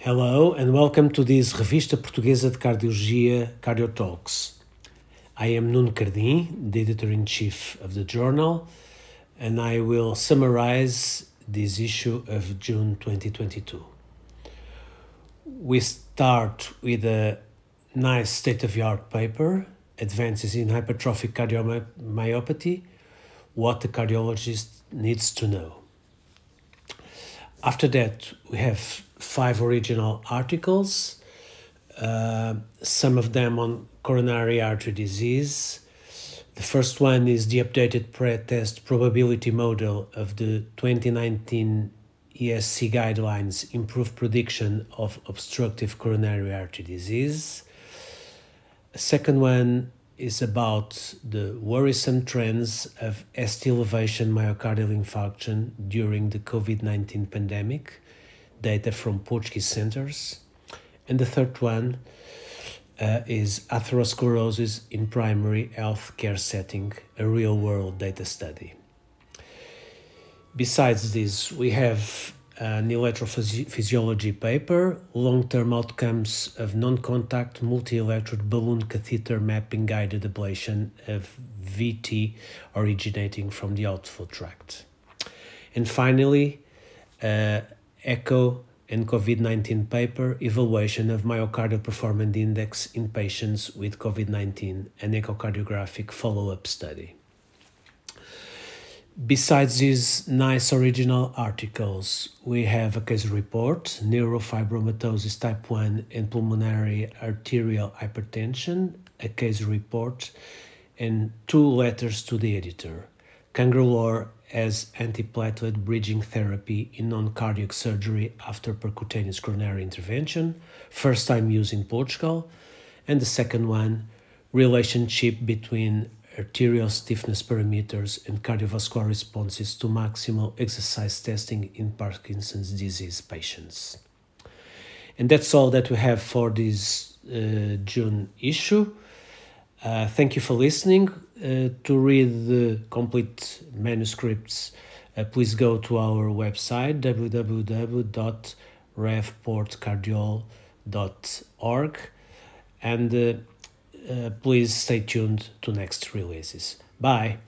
Hello and welcome to this Revista Portuguesa de Cardiologia Cardio Talks. I am Nuno Cardim, the editor in chief of the journal, and I will summarize this issue of June 2022. We start with a nice state of the art paper Advances in Hypertrophic Cardiomyopathy What the Cardiologist Needs to Know. After that, we have five original articles, uh, some of them on coronary artery disease. The first one is the updated pre-test probability model of the 2019 ESC guidelines improved prediction of obstructive coronary artery disease. A second one is about the worrisome trends of ST elevation myocardial infarction during the COVID 19 pandemic, data from Portuguese centers. And the third one uh, is atherosclerosis in primary health care setting, a real world data study. Besides this, we have an electrophysiology paper, long-term outcomes of non-contact multi-electrode balloon catheter mapping guided ablation of VT originating from the outflow tract. And finally, uh, echo and COVID-19 paper, evaluation of myocardial performance index in patients with COVID-19, an echocardiographic follow-up study. Besides these nice original articles, we have a case report, neurofibromatosis type 1 and pulmonary arterial hypertension, a case report, and two letters to the editor. Cangrelor as antiplatelet bridging therapy in non-cardiac surgery after percutaneous coronary intervention, first time used in Portugal, and the second one, relationship between arterial stiffness parameters, and cardiovascular responses to maximal exercise testing in Parkinson's disease patients. And that's all that we have for this uh, June issue. Uh, thank you for listening. Uh, to read the complete manuscripts, uh, please go to our website www.revportcardiol.org and uh, please stay tuned to next releases. Bye.